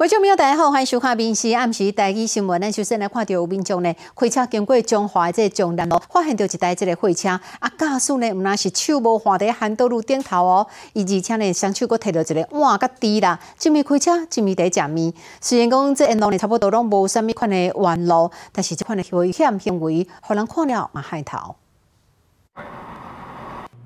观众朋友，大家好，欢迎收看《民视暗时台语新闻》。咱首先来看到有民众呢，开车经过中华这中南路，发现到一台这个货车，啊，驾驶呢，毋那是手无放在环岛路顶头哦，伊而且呢，双手佫摕到一个碗甲箸啦，一面开车，一面在食面。虽然讲这沿路呢，差不多拢无啥物款的弯路，但是这款的危险行为，互人看了嘛害头。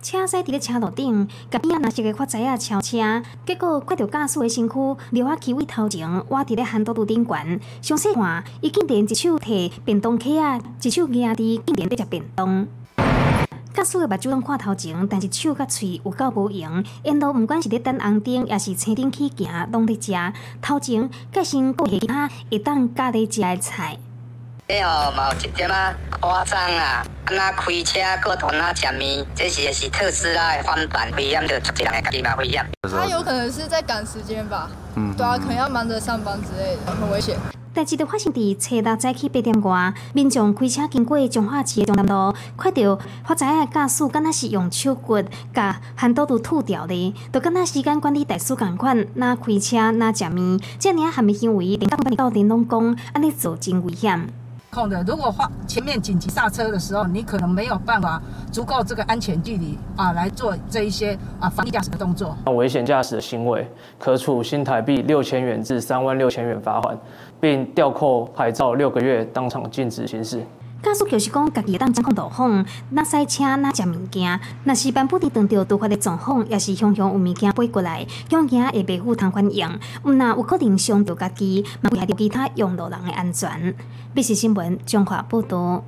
车驶伫咧车路顶，甲边仔若一个发财啊超车，结果看着驾驶的身躯溜啊起位头前，我伫咧 handle 道路顶悬。详细看，伊竟然一手摕便当盒啊，一手举伫竟然伫食便当。驾驶的目睭拢看头前，但是手甲喙有够无用。沿路毋管是咧等红灯，抑是青灯去行，拢伫食。头前计先顾其他会当家己食的菜。你哦，嘛有一点啊夸张啊！安那开车过团啊食面，这是是特斯拉的翻版，危险就一人的家己嘛危险。他有可能是在赶时间吧？嗯，对啊，可能要忙着上班之类的，很危险。代志就发生伫车道早起八点外，民众开车经过彰化市的中南路，看到发财的驾驶敢若是用手骨甲 handle 道路吐掉的，就敢若时间管理大师共款，哪开车哪食面，这尔含的行为，连到到电拢讲，安尼做真危险。控的，如果发前面紧急刹车的时候，你可能没有办法足够这个安全距离啊来做这一些啊防疫驾驶的动作。那危险驾驶的行为，可处新台币六千元至三万六千元罚款，并吊扣牌照六个月，当场禁止行驶。家属就是讲，家己会当掌控路况，哪塞车哪食物件，若是班不地当着突发的状况，也是常常有物件飞过来，恐惊会被负同款用，毋那有可能伤着家己，嘛危害到其他用路人的安全。必须新闻中华报道。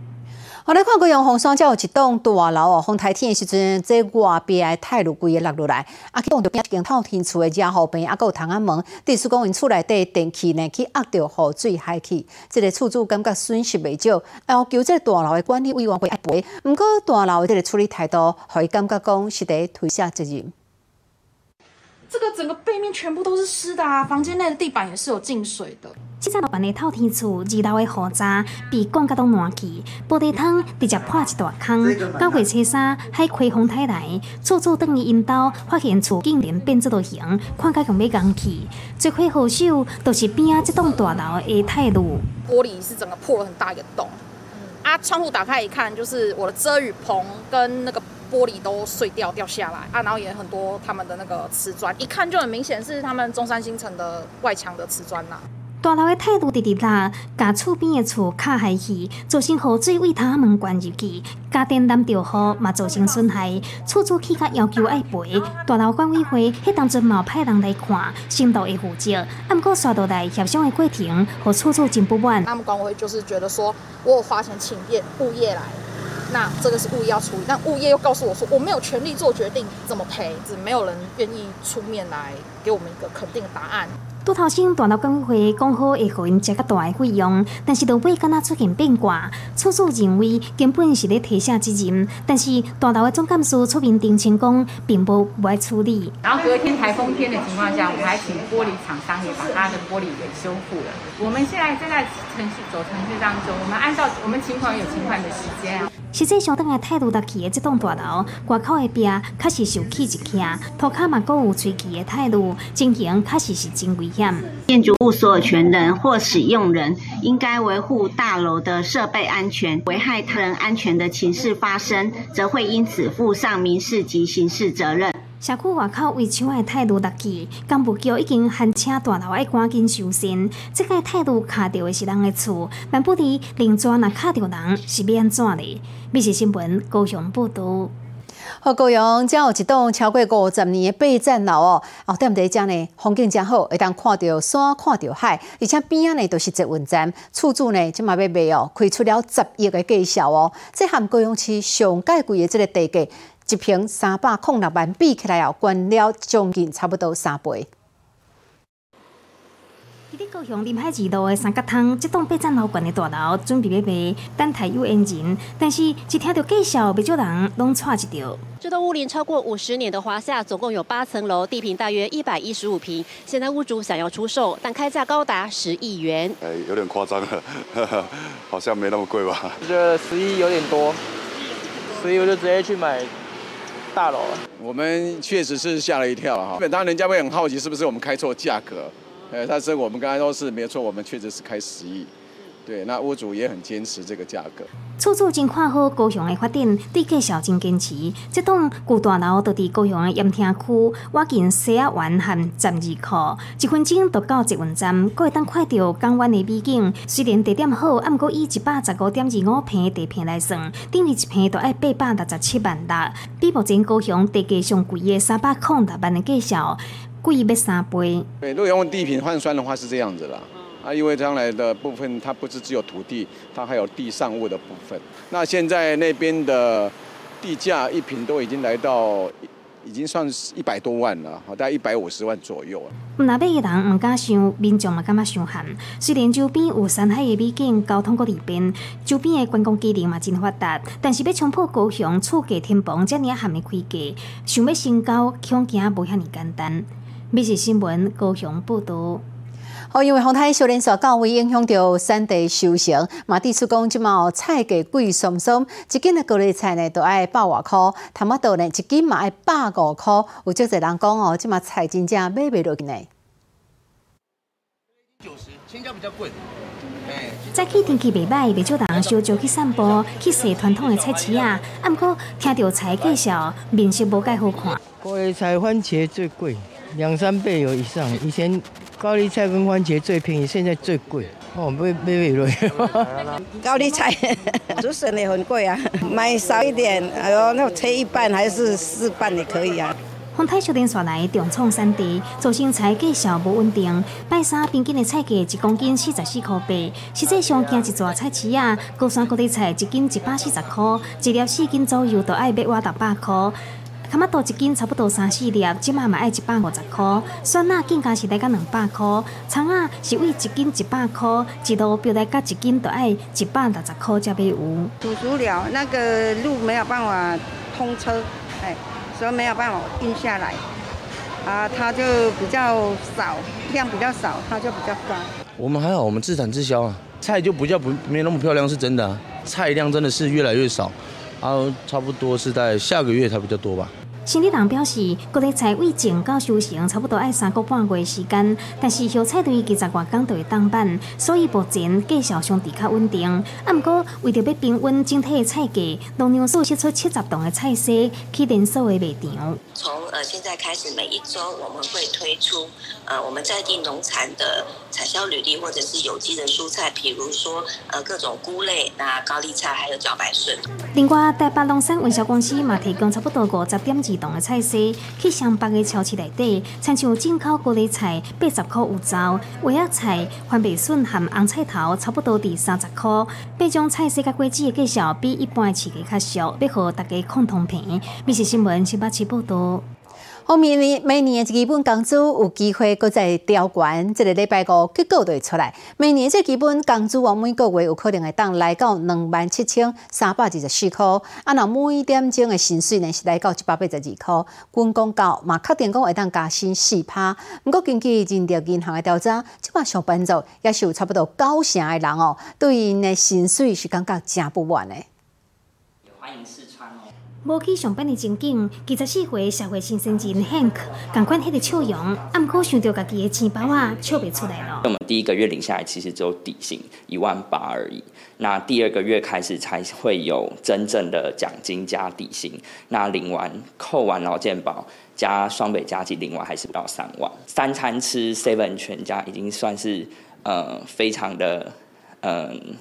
我来看过阳红山，才有一栋大楼哦。风台天的时阵，这外边的泰路规个落落来，啊，去往着边一间透天厝的家后边，啊，有窗仔门，地施工因厝内底电器呢，去压着雨水害去，这个厝主感觉损失未少，要求这大楼的管理委员会赔。不过大楼的这个处理态度，互伊感觉讲是在推卸责任。这个整个背面全部都是湿的啊，房间内的地板也是有进水的。这座老板的透天厝二楼的豪宅被灌甲都烂去，玻璃窗直接破一大坑。九月初三，海开风台来，厝主等于因兜发现厝竟然变这道形，看起来更要讲去。最快好手都是边啊这栋大楼的态度。玻璃是整个破了很大一个洞，啊，窗户打开一看，就是我的遮雨棚跟那个玻璃都碎掉掉下来啊，然后也很多他们的那个瓷砖，一看就很明显是他们中山新城的外墙的瓷砖呐。大楼的态度直直啦，甲厝边的厝卡下去，造成雨水为他们灌入去，家电难着雨嘛造成损害。处处去甲要求爱赔，大楼管委会迄当阵冇派人来看，深度会负责。按过刷到来协商的过程，和处处真不满。他们管委会就是觉得说，我有花钱请业物业来，那这个是物业要处理，但物业又告诉我说，我没有权利做决定怎么赔，只没有人愿意出面来给我们一个肯定的答案。拄头先大楼管委会讲好会互因接较大的费用，但是到尾敢若出现变卦，厝主认为根本是咧提下责任，但是大楼的总干事出面澄清讲，并不不爱处理。然后隔天台风天的情况下，我们还请玻璃厂商也把他的玻璃给修复了。我们现在正在程序走程序当中，我们按照我们情况有情况的时间。实际相当的态度，搭起的这栋大楼外口的壁确实受气一下，涂骹嘛，阁有吹气的态度，进行确实是真危险。建筑物所有权人或使用人应该维护大楼的设备安全，危害他人安全的情事发生，则会因此负上民事及刑事责任。社区外口围墙的态度落去，干部局已经喊请大楼要赶紧修缮。这个态度卡到的是人的厝，但不知另抓若卡到人是要安怎的？密视新闻高雄报道。好，高雄将有一栋超过五十年的备战楼哦，哦，踮在遮呢，风景真好，会当看到山，看到海，而且边仔呢都是捷运站。厝主呢，即嘛要卖哦，开出了十亿的价销哦，这含高雄市上盖贵的这个地价。一平三百空六万，比起来哦，贵了将近差不多三倍。伫咧高雄临海二路的三角汤，这栋八层楼高的大楼准备要卖，等待有缘人，但是一听到介绍，不少人拢错一条。这栋屋龄超过五十年的华夏，总共有八层楼，地坪大约一百一十五平。现在屋主想要出售，但开价高达十亿元。哎，有点夸张了，好像没那么贵吧？我觉得十亿有点多，所以我就直接去买。大楼我们确实是吓了一跳哈，基本上人家会很好奇是不是我们开错价格，呃，但是我们刚才都是没有错，我们确实是开十亿。对，那屋主也很坚持这个价格。厝主真看好高雄的发展，对介绍真坚持。这栋旧大楼就伫高雄的盐田区，挖近西亚湾和十二库，一分钟就到捷运站，阁会当看到港湾的美景。虽然地点好，啊毋过以一百十五点二五平的地平来算，等于一平都要八百六十七万啦。比目前高雄地价上贵的三百空六万的介绍，贵要三倍。对，如果用地平换算的话，是这样子啦。啊，因为将来的部分，它不是只有土地，它还有地上物的部分。那现在那边的地价一平都已经来到，已经算是一百多万了，好，大概一百五十万左右。那买的人唔敢想，民众嘛感觉伤寒。虽然周边有山海的美景，交通个利便，周边的观光机能嘛真发达，但是要冲破高雄厝价天棚这样含的开价，想要升高，恐惊无遐尼简单。每日新闻高雄报道。哦，因为风台小连锁较为影响到产地收成，嘛，地出讲即毛菜价贵松松，一斤的高丽菜呢都爱百外箍，他妈豆呢一斤嘛爱百五箍，有足侪人讲哦，即毛菜真正买袂落去呢。九十，青椒比较贵。早起天气袂歹，袂少人小招去散步，去踅传统的菜市啊。啊，毋过听到菜介绍，面色无介好看。高丽菜、番茄最贵，两三倍有以上，以前。高丽菜跟番茄最便宜，现在最贵哦，买买买落。高丽菜，竹笋也很贵啊，买少一点，哎呦，那切一半还是四半也可以啊。丰泰小店刷来重创三地，做生菜价小无稳定。拜三平均的菜价一公斤四十四块八，实际上行一座菜市啊，高山高丽菜一斤一百四十块，一粒四斤左右都爱买我六百块。卡马多一斤差不多三四粒，即卖嘛要一百五十块。酸辣更加是来到两百块，葱啊是为一斤一百块，一路标来到一斤都要一百六十块才买有。煮熟了，那个路没有办法通车，哎，所以没有办法运下来，啊，它就比较少，量比较少，它就比较高。我们还好，我们自产自销啊，菜就比较不没那么漂亮，是真的啊，菜量真的是越来越少。啊，差不多是在下个月才比较多吧。新理人表示，国内菜为种到收成差不多要三个半月时间，但是小菜对二十外工就会当班，所以目前价销相对较稳定。啊，毋过为着要平稳整体的菜价，农粮署设出七十档的菜色去连锁的卖场。从呃现在开始，每一周我们会推出呃我们在地农产的产销履历，或者是有机的蔬菜，比如说呃各种菇类、那高丽菜还有茭白笋。另外，台北农产运销公司嘛提供差不多五十点二栋的菜色，去上北的超市内底，亲像进口高丽菜八十块有走，花叶菜、番贝笋和红菜头差不多伫三十块。八种菜色甲果子的介绍比一般的市价较俗，要和大家共同平。密切新闻七八七报道。后明年每年的基本工资有机会搁再调悬，这个礼拜五结果就会出来。每年这基本工资往每个月有可能会当来到两万七千三百二十四块，啊，那每点钟的薪水呢是来到一百八十二块。军公告嘛，确定讲会当加薪四趴。不过根据人力银行的调查，即摆上班族也是有差不多九成的人哦，对因的薪水是感觉真不满的。无去上班的情景，二十四岁社会新生人 Hank 赶快迄个笑容，暗过想到家己的钱包啊，笑不出来了。我们第一个月领下来其实只有底薪一万八而已，那第二个月开始才会有真正的奖金加底薪。那领完扣完劳健保加双倍加计，领完还是不到三万。三餐吃 seven 全家已经算是呃非常的嗯。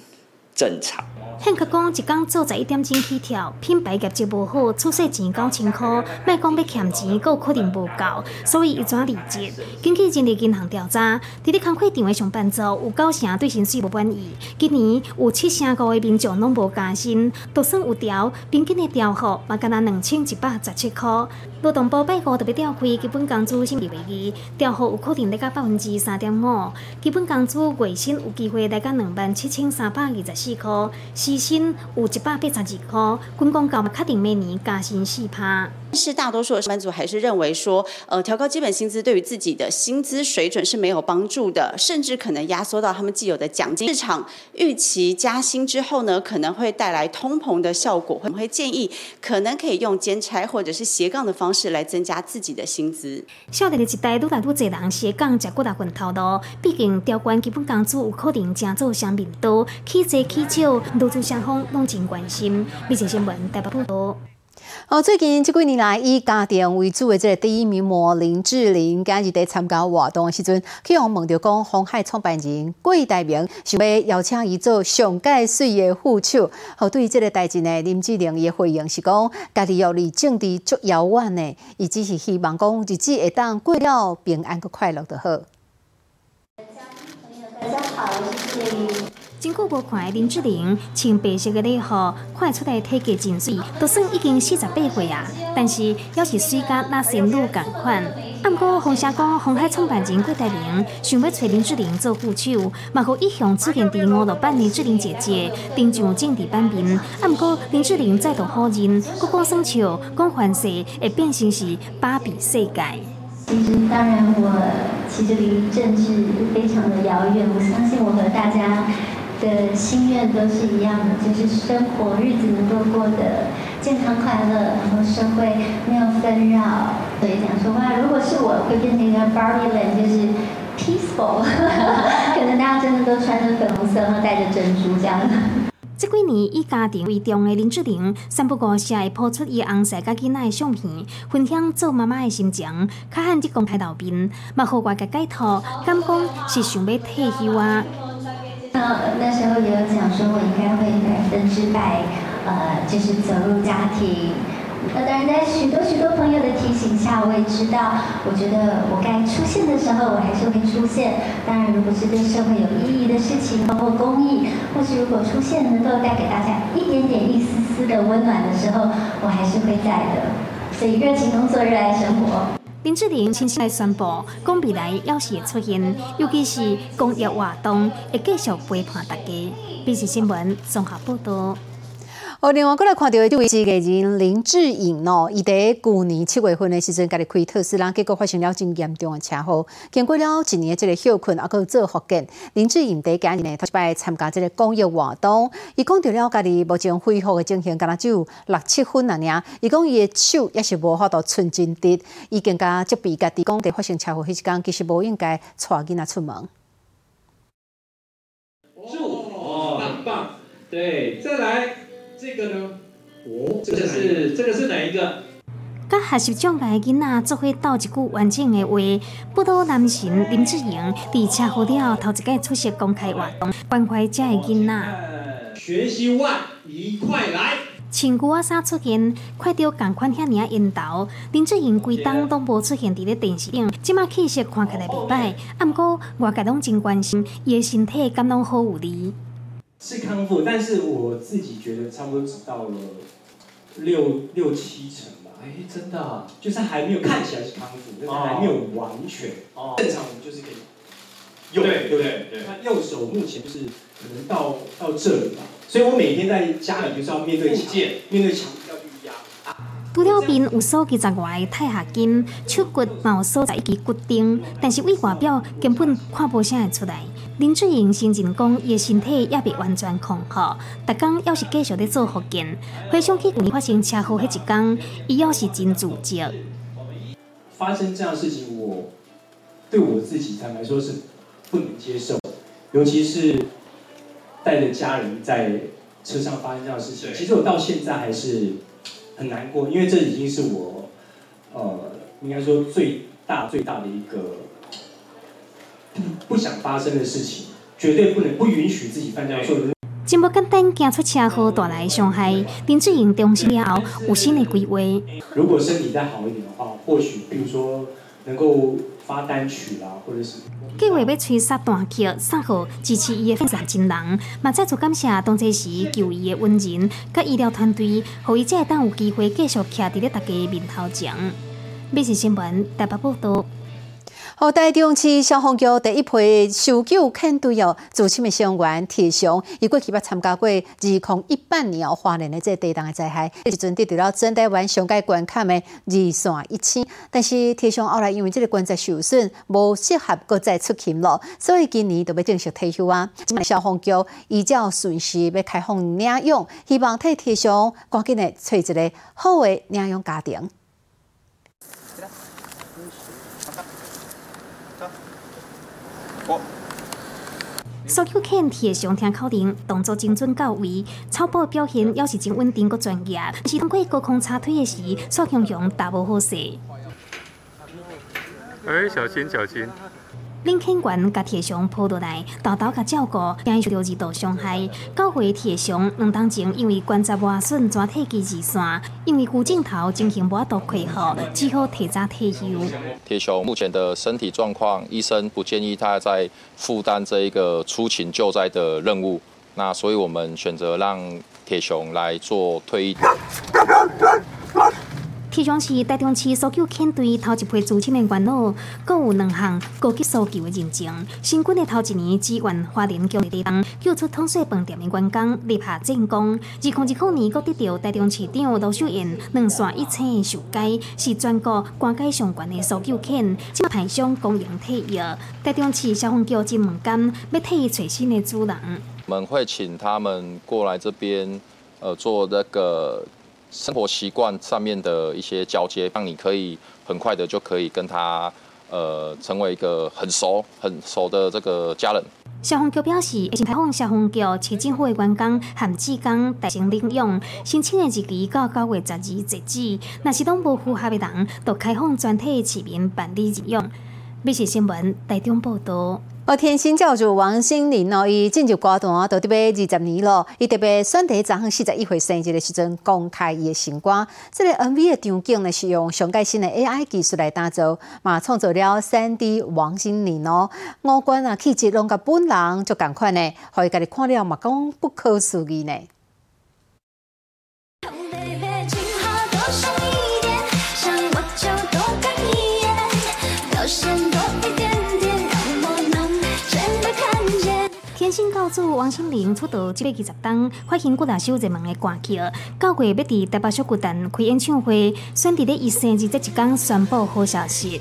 正常。汉克讲，一工做十一点钟起跳，品牌业绩无好，出世钱九千块，卖讲要欠钱，够可能无够，所以伊怎理解？根据人力银行调查，伫咧工课场的上班族有九成对薪水无满意，今年有七成五的民众拢无加薪，就算有调，平均的调幅嘛，干若两千一百十七块。劳动部拜五特别调开基本工资新二调幅有可能来到百分之三点五，基本工资月薪有机会来到两万七千三百二十四四块，时薪有一百八十二块。军工教嘛，确定每年加薪四趴。是大多数的上班族还是认为说，呃，调高基本薪资对于自己的薪资水准是没有帮助的，甚至可能压缩到他们既有的奖金。市场预期加薪之后呢，可能会带来通膨的效果，会会建议可能可以用兼差或者是斜杠的方式来增加自己的薪资。少年的一代愈来愈侪人斜杠食过大份头路，毕竟调关基本工资有可能正做相面多，起侪起少，劳资双方拢真关心。美新新闻台北报道。哦，最近这几年来以家电为主的这个第一名模林志玲，今日在参加活动的时阵，去用问到讲，红海创办人桂大明想要邀请伊做上届岁的副手。好，对于这个代志呢，林志玲伊回应是讲，家己要离政治足遥远呢，伊只是希望讲日子会当过了平安个快乐就好。大家好，我是志玲。真久无看的林志玲穿白色的礼服，看出来体格真水，就算已经四十八岁啊，但是要是水甲那仙女共款。啊，毋过红霞讲，红海创办人郭台铭想要找林志玲做副手，嘛互一向出现伫五六版林志玲姐姐登上政治版面。啊，毋过林志玲再度否认，佫讲算笑，讲凡事会变成是芭比世界。其实，当然我其实离政治非常的遥远，我相信我和大家。的心愿都是一样的，就是生活日子能够过得健康快乐，然后社会没有纷扰。所以讲说哇，如果是我会变成一个 Barbie land，就是 peaceful，可能大家真的都穿着粉红色，然后戴着珍珠这样的。这几年以家庭为重的林志玲，三不五时会抛出伊红婿甲囡仔的相片，分享做妈妈的心情，较罕伫公开露面，嘛互外界解脱，敢讲是想要退休啊。那那时候也有讲说，我应该会百分之百，呃，就是走入家庭。那当然，在许多许多朋友的提醒下，我也知道，我觉得我该出现的时候，我还是会出现。当然，如果是对社会有意义的事情，包括公益，或是如果出现能够带给大家一点点、一丝丝的温暖的时候，我还是会在的。所以，热情工作，热爱生活。林志玲亲自来宣布，讲未来要是会出现，尤其是公益活动，会继续陪伴大家。b 时新闻综合报道。哦，另外过来看到的这位是艺人林志颖哦，伊在去年七月份的时阵，家己开特斯拉，结果发生了真严重的车祸。经过了一年的这个休困，啊，佮做复健，林志颖在今年呢，他拜参加这个公益活动。伊讲到了家己目前恢复的情形，敢若只有六七分啊尔。伊讲伊的手也是无法度寸真直，伊更加责备家己讲，在发生车祸迄时间，其实无应该带囡仔出门。哦，很棒，对，再来。这个呢？哦，这个是这个是哪一个？甲学习障碍囡仔做伙斗一句完整的话，不多男神林志颖伫车祸了头一届出席公开活动，关怀这的囡仔。学习万一快来。穿古啊衫出现，看到共款遐尔引导，林志颖规冬都无出现伫咧电视顶，即马气色看起来袂歹，啊毋过外界拢真关心伊的身体敢拢好有力。是康复，但是我自己觉得差不多只到了六六七成吧。哎，真的，就是还没有看起来是康复，但是还没有完全。哦。正常我们就是可以右，对对对。那右手目前就是可能到到这里吧，所以我每天在家里就是要面对墙，面对墙了边有数几十外的钛合金，手骨嘛有所在一支骨钉，但是为外表根本看不啥会出来。林志颖先前讲，伊的身体也未完全康复，逐工要是继续在做复健。回想起去年发生车祸迄一天，伊要是真自责。发生这样的事情，我对我自己坦白说是不能接受，尤其是带着家人在车上发生这样的事情。其实我到现在还是很难过，因为这已经是我呃，应该说最大最大的一个。不想发生的事情，绝对不能不允许自己犯这样错误。真不简单，惊出车祸带来的伤害。林志颖重视了，有新的规划。如果身体再好一点的话，或许比如说能够发单曲啦，或者是计划要吹杀弹曲，送好支持伊的粉丝真人。嘛再次感谢当这时救伊的恩人，甲医疗团队，互伊才会当有机会继续徛伫咧大家面头前。美食新闻台北报道。好，台中市消防局第一批搜救舰队哦，驻青的消防员铁雄，伊过去捌参加过二零一八年哦华联的这地动的灾害，迄时阵得到了整台湾上届观看的二线一千，但是铁雄后来因为这个关节受损，无适合搁再出勤了，所以今年就要正式退休啊。消防局依照顺序要开放领养，希望替铁雄赶紧的找一个好的领养家庭。所有肯铁上天口令，动作精准到位，操作表现也是真稳定个专业。是通过高空插腿的时，所形容大无好势。哎，小心小心。林肯员甲铁熊抱倒来，豆豆甲照顾，惊伊受到二度伤害。九岁铁熊两当前因为关节磨损，转体机二线，因为骨镜头进行无多恢复，只好提早退休。铁熊目前的身体状况，医生不建议他在负担这一个出勤救灾的任务，那所以我们选择让铁熊来做退役。其中是台中市搜救犬队头一批组成的元老，各有两项高级搜救的认证。新军的头一年支援花莲局地当救出通水饭店的员工，立下战功。二零一九年，阁得到台中市长卢秀燕两线一千的授阶，是全国官界上悬的搜救犬，今派上公营退役。台中市消防局真问间，要替伊找新的主人。我们会请他们过来这边，呃，做那个。生活习惯上面的一些交接，让你可以很快的就可以跟他呃成为一个很熟很熟的这个家人。消防局表示，新台风消防局市政府的员工含志工大型领用，申请的日期到九月十二截止。若是拢无符合的人，就开放全体市民办理日用。美食新闻台中报道。哦，天星教主王心凌哦，伊进入歌坛都得要二十年咯。伊特别选择昨昏四十一岁生日的时阵公开伊的新歌。这个 MV 的场景呢是用上盖新的 AI 技术来打造，嘛创造了三 D 王心凌哦，五官啊气质拢甲本人就共款呢，互伊家己看了嘛讲不可思议呢。天星教主王心凌出道一百二十档，发行过大首热门的歌曲。九月要伫台北小巨蛋开演唱会，选伫咧伊生日这一天宣布好消息。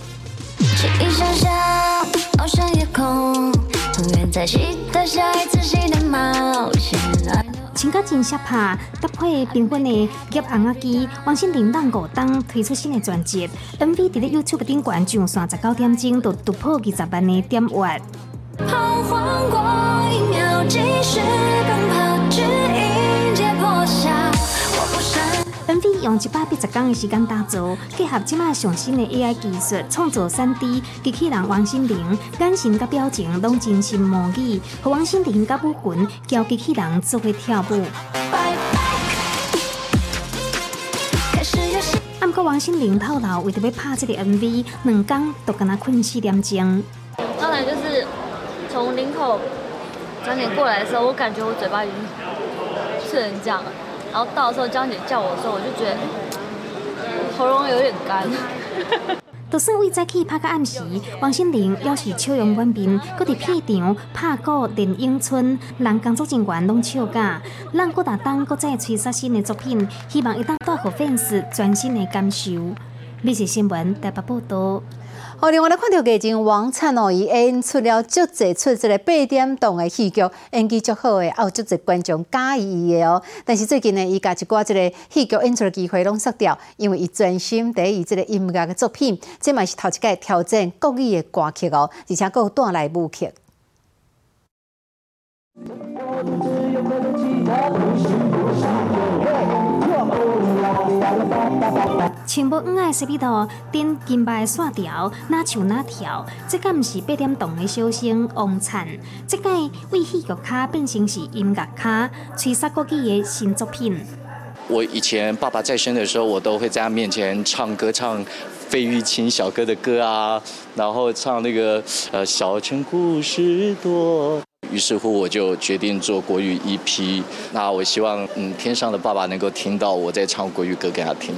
情歌真适拍，搭配缤纷的叶红仔机，王心凌让五档推出新的专辑。MV 伫咧 YouTube 顶冠上线十九点钟，就突破二十万的点阅。彷徨过一秒，继续奔跑，只迎接破晓。MV 用一百八十天的时间打造，结合即卖上新的 AI 技术，创作 3D 机器人王心凌，眼神甲表情拢真心模拟，和王心凌甲舞群交机器人做伙跳舞。暗过王心凌透露，为着要拍这个 MV，两天都跟他困四点钟。从林口江姐过来的时候，我感觉我嘴巴已经是成这样了。然后到时候江姐叫我的时候，我就觉得喉咙有点干。就算为早起拍个暗时，王心凌要是笑容满面，搁伫片场拍过电影村，人工作人员拢笑假。咱搁大当搁再吹杀新的作品，希望一旦带给粉丝全新的感受。美食新闻台北报道。另外咧看到剧情王灿哦，伊演出了足侪出这个八点档的戏剧，演技足好的，也有足侪观众喜欢伊的哦。但是最近呢，伊甲一寡这个戏剧演出的机会拢失掉，因为伊专心在伊这个音乐的作品，这嘛是头一届挑战国语的歌曲哦，而且佫带来舞剧。穿无黄的西米图，顶金白线条，哪唱哪跳。这个毋是八点档的小生王灿，这个为戏剧卡变成是音乐卡，吹杀国语的新作品。我以前爸爸在生的时候，我都会在他面前唱歌，唱费玉清小哥的歌啊，然后唱那个呃小城故事多。于是乎，我就决定做国语 EP。那我希望，嗯，天上的爸爸能够听到我在唱国语歌给他听。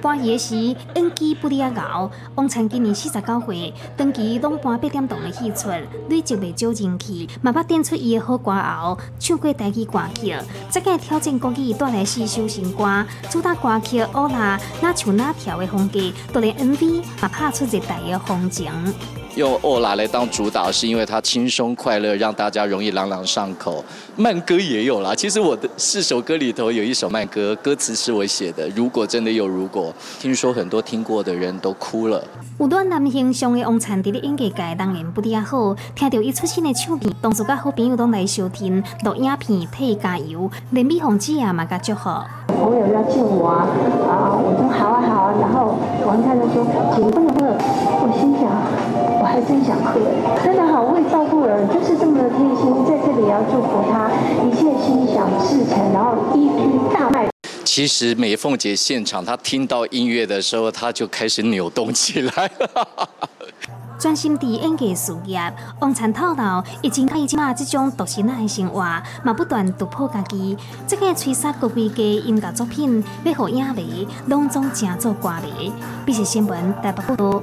搬戏时演技不离啊熬，王灿今年四十九岁，长期拢搬八点档的戏出，累积未少人气，嘛捌点出伊的好歌后，唱过台语歌曲，再个挑战国语带来四首新歌，主打歌曲《乌拉》哪唱哪跳的风格，都连 MV 嘛拍出热带的风情。用《欧拉》来当主打，是因为它轻松快乐，让大家容易朗朗上口。慢歌也有啦，其实我的四首歌里头有一首慢歌，歌词是我写的。如果真的有如果，听说很多听过的人都哭了。有段男形象的王灿迪的演艺界当然不离好，听到伊出新的唱片，同事甲好朋友都来收听录影片替伊加油，连美凤姐啊嘛甲祝福。朋友要见我啊，啊，我说好啊好啊，然后王太太说请不能喝，我心想真想喝，真的好会照顾人，就是这么的贴心，在这里要祝福他一切心想事成，然后一批大卖。其实美凤姐现场，她听到音乐的时候，她就开始扭动起来了。专心伫演艺事业，王灿透露，已经开始嘛这种独身仔的生活，嘛不断突破家己。这个吹杀国威嘅音乐作品，要互影迷拢总正做歌迷。必是新闻台北报道。